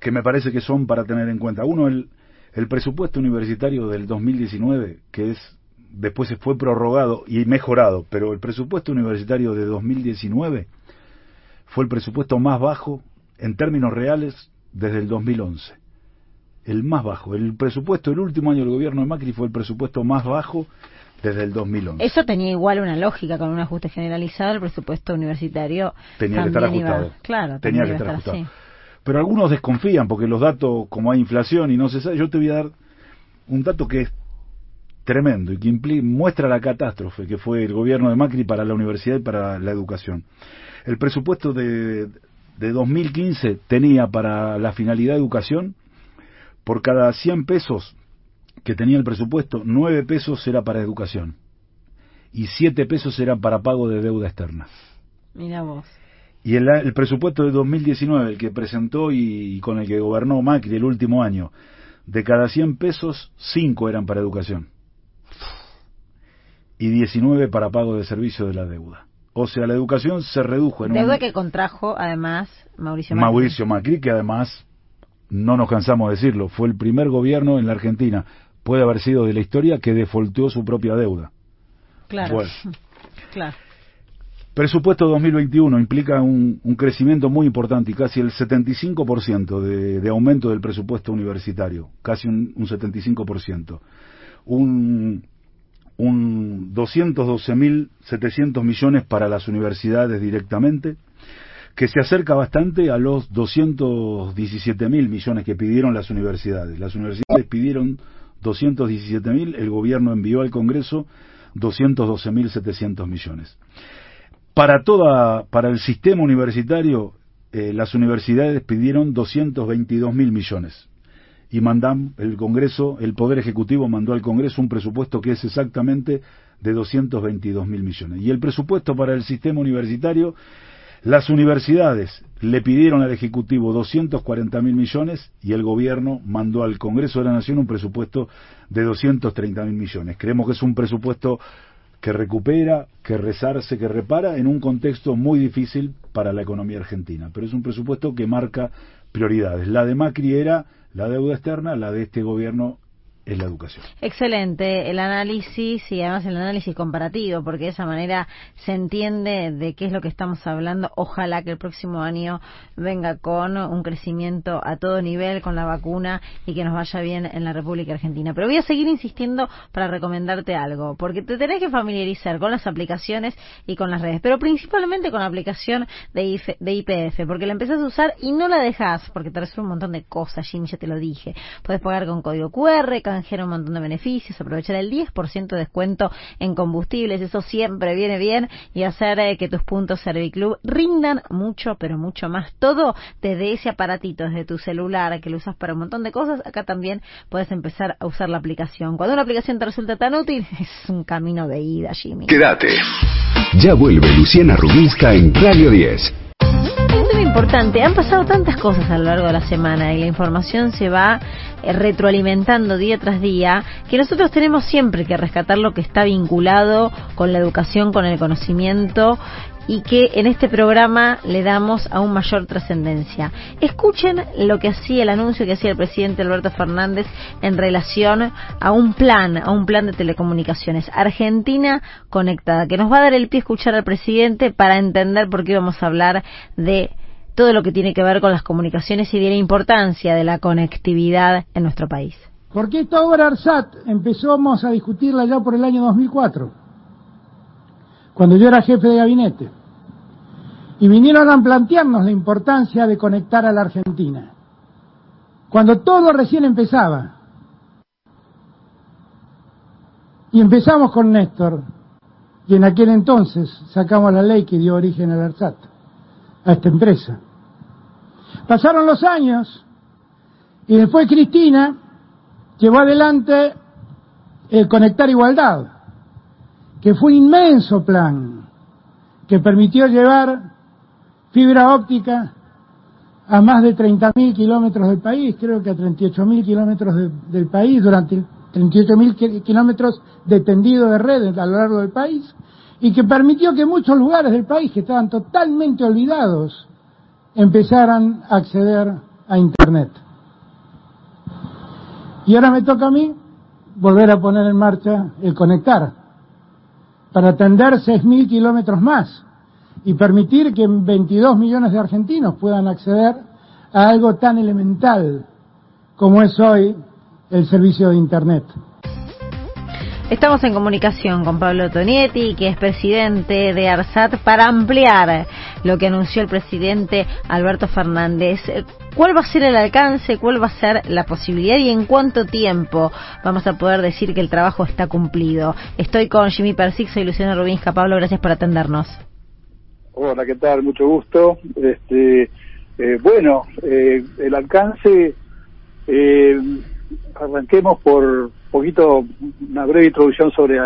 que me parece que son para tener en cuenta. Uno, el, el presupuesto universitario del 2019, que es después se fue prorrogado y mejorado, pero el presupuesto universitario de 2019 fue el presupuesto más bajo en términos reales desde el 2011. El más bajo. El presupuesto del último año del gobierno de Macri fue el presupuesto más bajo desde el 2011. Eso tenía igual una lógica con un ajuste generalizado. El presupuesto universitario tenía que estar ajustado. claro, tenía que estar, ajustado. Pero algunos desconfían porque los datos, como hay inflación y no se sabe, yo te voy a dar un dato que es tremendo y que muestra la catástrofe que fue el gobierno de Macri para la universidad y para la educación. El presupuesto de, de 2015 tenía para la finalidad educación, por cada 100 pesos que tenía el presupuesto, 9 pesos era para educación y 7 pesos eran para pago de deuda externa. Mira vos. Y el, presupuesto de 2019, el que presentó y, con el que gobernó Macri el último año, de cada 100 pesos, 5 eran para educación. Y 19 para pago de servicio de la deuda. O sea, la educación se redujo en Deuda que contrajo, además, Mauricio Macri. Mauricio Macri, que además, no nos cansamos de decirlo, fue el primer gobierno en la Argentina, puede haber sido de la historia, que defolteó su propia deuda. Claro. [laughs] claro. Presupuesto 2021 implica un, crecimiento muy importante y casi el 75% de, aumento del presupuesto universitario, casi un, un 75%. Un, un 212.700 millones para las universidades directamente, que se acerca bastante a los 217.000 millones que pidieron las universidades. Las universidades pidieron 217.000, el gobierno envió al Congreso 212.700 millones. Para toda, para el sistema universitario, eh, las universidades pidieron 222 mil millones y mandan el Congreso, el Poder Ejecutivo mandó al Congreso un presupuesto que es exactamente de 222 mil millones. Y el presupuesto para el sistema universitario, las universidades le pidieron al Ejecutivo 240 mil millones y el Gobierno mandó al Congreso de la Nación un presupuesto de 230 mil millones. Creemos que es un presupuesto que recupera, que rezarse, que repara en un contexto muy difícil para la economía argentina. Pero es un presupuesto que marca prioridades. La de Macri era la deuda externa, la de este gobierno Excelente el análisis y además el análisis comparativo, porque de esa manera se entiende de qué es lo que estamos hablando. Ojalá que el próximo año venga con un crecimiento a todo nivel con la vacuna y que nos vaya bien en la República Argentina. Pero voy a seguir insistiendo para recomendarte algo, porque te tenés que familiarizar con las aplicaciones y con las redes, pero principalmente con la aplicación de, de IPF, porque la empezás a usar y no la dejas, porque te resuelve un montón de cosas, Jimmy, ya te lo dije. Puedes pagar con código QR, un montón de beneficios, aprovechar el 10% de descuento en combustibles, eso siempre viene bien, y hacer eh, que tus puntos Serviclub rindan mucho, pero mucho más. Todo desde ese aparatito, desde tu celular, que lo usas para un montón de cosas, acá también puedes empezar a usar la aplicación. Cuando una aplicación te resulta tan útil, [laughs] es un camino de ida, Jimmy. Quédate. Ya vuelve Luciana Rubinska en Radio 10 importante. Han pasado tantas cosas a lo largo de la semana y la información se va eh, retroalimentando día tras día que nosotros tenemos siempre que rescatar lo que está vinculado con la educación, con el conocimiento y que en este programa le damos aún mayor trascendencia. Escuchen lo que hacía el anuncio que hacía el presidente Alberto Fernández en relación a un plan, a un plan de telecomunicaciones, Argentina conectada, que nos va a dar el pie a escuchar al presidente para entender por qué vamos a hablar de todo lo que tiene que ver con las comunicaciones y de la importancia de la conectividad en nuestro país. Porque esta obra ARSAT empezamos a discutirla ya por el año 2004, cuando yo era jefe de gabinete. Y vinieron a plantearnos la importancia de conectar a la Argentina. Cuando todo recién empezaba. Y empezamos con Néstor, y en aquel entonces sacamos la ley que dio origen al ARSAT, a esta empresa. Pasaron los años y después Cristina llevó adelante el Conectar Igualdad, que fue un inmenso plan que permitió llevar fibra óptica a más de 30.000 kilómetros del país, creo que a 38.000 kilómetros del país, durante 38.000 kilómetros de tendido de redes a lo largo del país, y que permitió que muchos lugares del país que estaban totalmente olvidados empezaran a acceder a Internet. Y ahora me toca a mí volver a poner en marcha el conectar, para atender 6.000 kilómetros más y permitir que 22 millones de argentinos puedan acceder a algo tan elemental como es hoy el servicio de Internet. Estamos en comunicación con Pablo Tonietti, que es presidente de ARSAT, para ampliar lo que anunció el presidente Alberto Fernández. ¿Cuál va a ser el alcance? ¿Cuál va a ser la posibilidad? ¿Y en cuánto tiempo vamos a poder decir que el trabajo está cumplido? Estoy con Jimmy Persig, soy Luciano Rubinska. Pablo, gracias por atendernos. Hola, ¿qué tal? Mucho gusto. Este, eh, bueno, eh, el alcance, eh, arranquemos por poquito una breve introducción sobre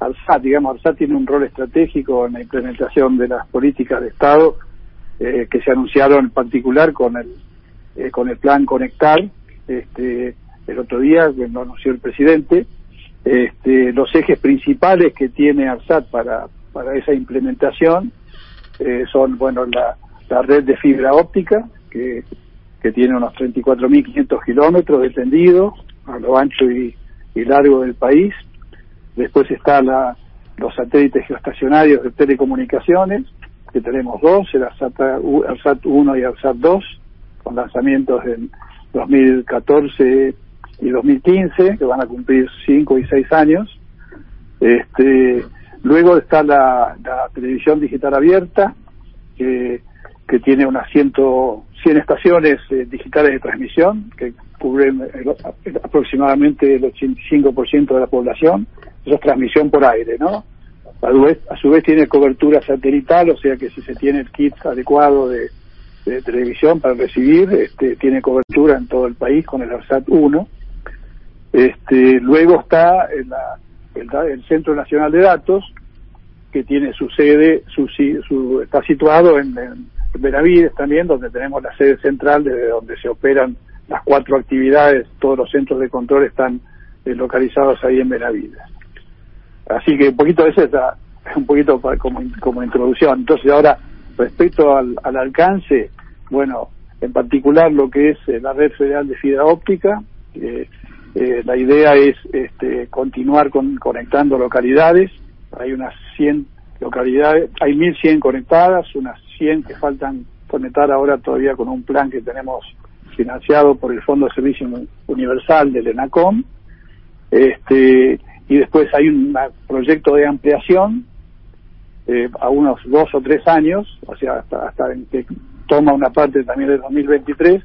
ARSAT. Digamos, ARSAT tiene un rol estratégico en la implementación de las políticas de Estado eh, que se anunciaron en particular con el eh, con el plan Conectar. Este, el otro día lo anunció el presidente. Este, los ejes principales que tiene ARSAT para para esa implementación eh, son, bueno, la, la red de fibra óptica que que tiene unos 34.500 kilómetros de tendido a lo ancho y, largo del país. Después está la, los satélites geoestacionarios de telecomunicaciones, que tenemos dos, el ARSAT, 1 y ARSAT 2, con lanzamientos en 2014 y 2015, que van a cumplir 5 y 6 años. Este, luego está la, la televisión digital abierta, que, que tiene unas 100, 100 estaciones eh, digitales de transmisión, que cubren aproximadamente el 85% de la población, eso es transmisión por aire, ¿no? A su, vez, a su vez tiene cobertura satelital, o sea que si se tiene el kit adecuado de, de televisión para recibir, este, tiene cobertura en todo el país con el ARSAT 1. Este, luego está el, Centro Nacional de Datos, que tiene su sede, su, su está situado en, en Benavides también, donde tenemos la sede central desde donde se operan las cuatro actividades, todos los centros de control están eh, localizados ahí en Benavides. Así que un poquito ese es un poquito como, como introducción. Entonces ahora, respecto al alcance, bueno, en particular lo que es eh, la red federal de fibra óptica, eh, eh, la idea es este, continuar con, conectando localidades, hay unas 100 localidades, hay 1100 conectadas, unas 100 que faltan conectar ahora todavía con un plan que tenemos financiado por el Fondo de Servicio Universal del ENACOM, este, y después hay un proyecto de ampliación eh, a unos dos o tres años, o sea, hasta, hasta que toma una parte también del 2023,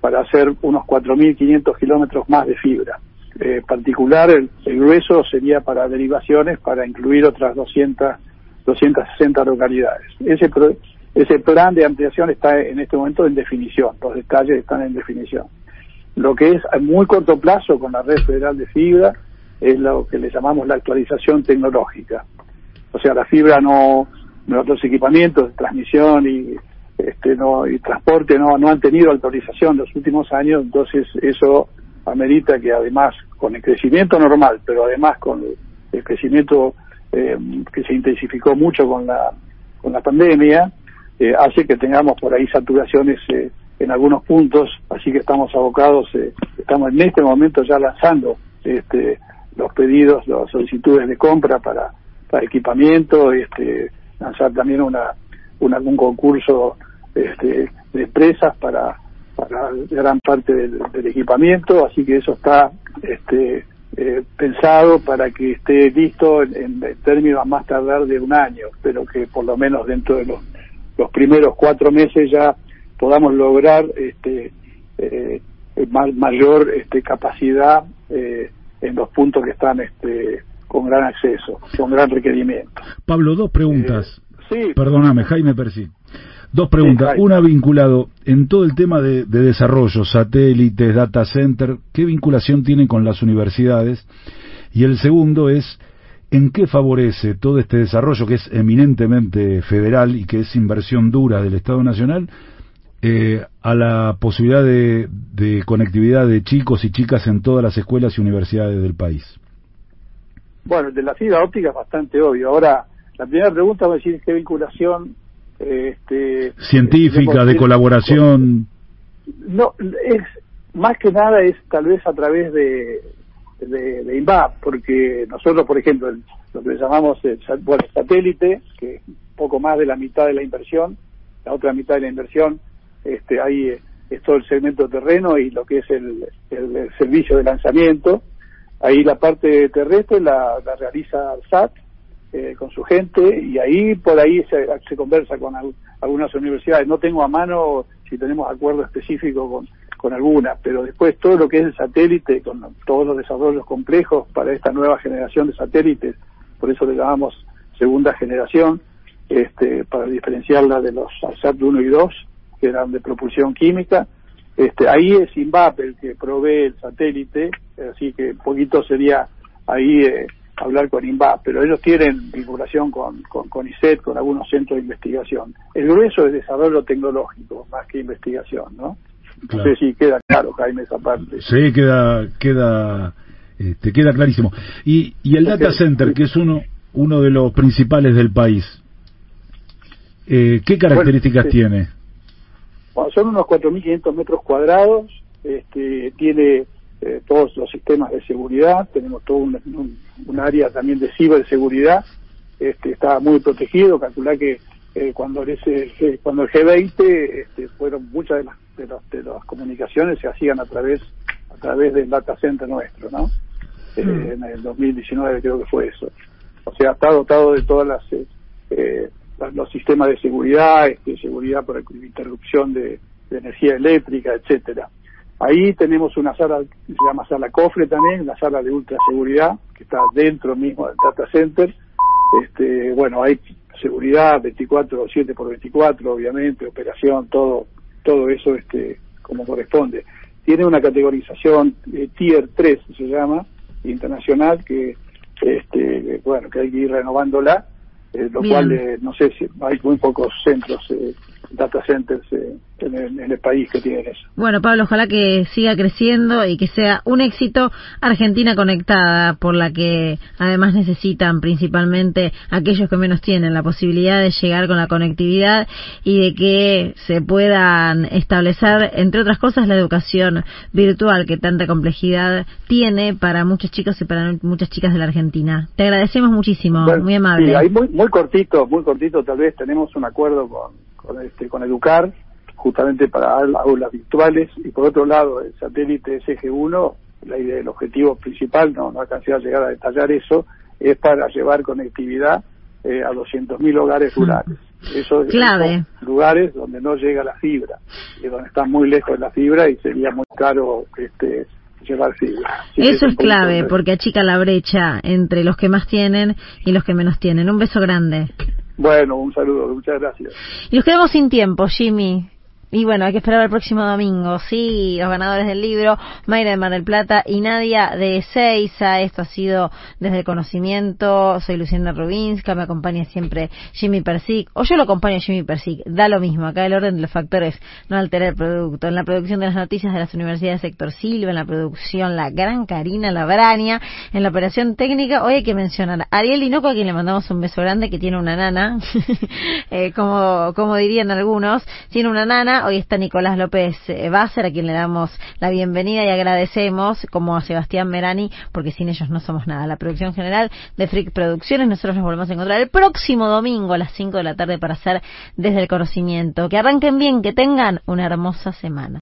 para hacer unos 4.500 kilómetros más de fibra. Eh, particular, el, el, grueso sería para derivaciones, para incluir otras 200, 260 localidades. Ese, pro, ese plan de ampliación está en este momento en definición, los detalles están en definición. Lo que es a muy corto plazo con la red federal de fibra es lo que le llamamos la actualización tecnológica. O sea, la fibra no, nuestros equipamientos de transmisión y este no y transporte no no han tenido actualización los últimos años, entonces eso amerita que además con el crecimiento normal, pero además con el crecimiento eh, que se intensificó mucho con la con la pandemia, eh, hace que tengamos por ahí saturaciones eh, en algunos puntos, así que estamos abocados, eh, estamos en este momento ya lanzando este, los pedidos, las solicitudes de compra para, para equipamiento, este, lanzar también una, un concurso este, de empresas para, para gran parte del, del equipamiento, así que eso está este, eh, pensado para que esté listo en, en términos a más tardar de un año, pero que por lo menos dentro de los los primeros cuatro meses ya podamos lograr este eh, mayor este, capacidad eh, en los puntos que están este, con gran acceso, con gran requerimiento. Pablo, dos preguntas. Sí. Perdóname, Jaime Percy. Dos preguntas. Una vinculado en todo el tema de, de, desarrollo, satélites, data center, ¿qué vinculación tienen con las universidades? Y el segundo es, ¿en qué favorece todo este desarrollo que es eminentemente federal y que es inversión dura del Estado Nacional eh, a la posibilidad de, de conectividad de chicos y chicas en todas las escuelas y universidades del país? Bueno, de la fibra óptica es bastante obvio. Ahora, la primera pregunta va a decir qué vinculación este, científica, de colaboración. No, es más que nada es tal vez a través de, de, de INVAP, porque nosotros, por ejemplo, el, lo que llamamos el, bueno, satélite, que es poco más de la mitad de la inversión, la otra mitad de la inversión, este, ahí es todo el segmento terreno y lo que es el, el, el servicio de lanzamiento. Ahí la parte terrestre la, la realiza el SAT eh, con su gente y ahí por ahí se, conversa con al, algunas universidades. No tengo a mano si tenemos acuerdo específico con, con alguna, pero después todo lo que es el satélite, con todos los desarrollos complejos para esta nueva generación de satélites, por eso le llamamos segunda generación, este, para diferenciarla de los ASAT 1 y 2, que eran de propulsión química. Este, ahí es INVAP el que provee el satélite, así que poquito sería ahí eh, hablar con INVAP, pero ellos tienen vinculación con, con, con ICET, con algunos centros de investigación. El grueso es desarrollo tecnológico, más que investigación, ¿no? Claro. No sé si queda claro, Jaime, esa parte. Sí, queda, queda, este, queda clarísimo. Y, y el data center, que es uno, uno de los principales del país, eh, ¿qué características bueno, sí. tiene? Bueno, son unos 4.500 metros cuadrados, este, tiene eh, todos los sistemas de seguridad, tenemos todo un, un, un área también de ciberseguridad, este, está muy protegido, calcular que eh, cuando, ese, eh, cuando el G20 este, fueron muchas de las, de, los, de las comunicaciones se hacían a través a través del data center nuestro, ¿no? Eh, en el 2019 creo que fue eso. O sea, está dotado de todas las eh, los sistemas de seguridad, este, seguridad por interrupción de, de energía eléctrica, etcétera. Ahí tenemos una sala, se llama sala cofre también, una sala de ultra seguridad, que está dentro mismo del data center. Este, bueno, hay seguridad 24 7 por 24 obviamente operación todo todo eso este como corresponde tiene una categorización eh, tier 3 se llama internacional que este bueno que hay que ir renovándola eh, lo Bien. cual eh, no sé si hay muy pocos centros eh, data centers eh, en, el, en, el, país que tienen eso. Bueno, Pablo, ojalá que siga creciendo y que sea un éxito Argentina conectada, por la que además necesitan principalmente aquellos que menos tienen la posibilidad de llegar con la conectividad y de que se puedan establecer, entre otras cosas, la educación virtual que tanta complejidad tiene para muchos chicos y para muchas chicas de la Argentina. Te agradecemos muchísimo, bueno, muy amable. Sí, hay muy, muy cortito, muy cortito, tal vez tenemos un acuerdo con con, este, con Educar, justamente para aulas virtuales, y por otro lado, el satélite SG1, la idea, el objetivo principal, no, no alcancé a llegar a detallar eso, es para llevar conectividad eh, a 200.000 hogares rurales. Eso Clave. son lugares donde no llega la fibra, y donde está muy lejos de la fibra y sería muy caro este, llevar fibra. Así Eso es clave, porque achica la brecha entre los que más tienen y los que menos tienen. Un beso grande. Bueno, un saludo, muchas gracias. Y nos quedamos sin tiempo, Jimmy. Y bueno, hay que esperar al próximo domingo. Sí, los ganadores del libro, Mayra de Mar del Plata y Nadia de Seiza. Esto ha sido desde el conocimiento. Soy Luciana Rubinska, me acompaña siempre Jimmy Persic. O yo lo acompaño Jimmy Persic. Da lo mismo. Acá el orden de los factores no altera el producto. En la producción de las noticias de las universidades Sector Silva, en la producción la gran Karina Labrania, en la operación técnica, hoy hay que mencionar a Ariel Inoco, a quien le mandamos un beso grande, que tiene una nana. [laughs] eh, como, como dirían algunos, tiene una nana Hoy está Nicolás López Basser, a quien le damos la bienvenida y agradecemos, como a Sebastián Merani, porque sin ellos no somos nada. La producción general de Freak Producciones, nosotros nos volvemos a encontrar el próximo domingo a las 5 de la tarde para hacer desde el conocimiento. Que arranquen bien, que tengan una hermosa semana.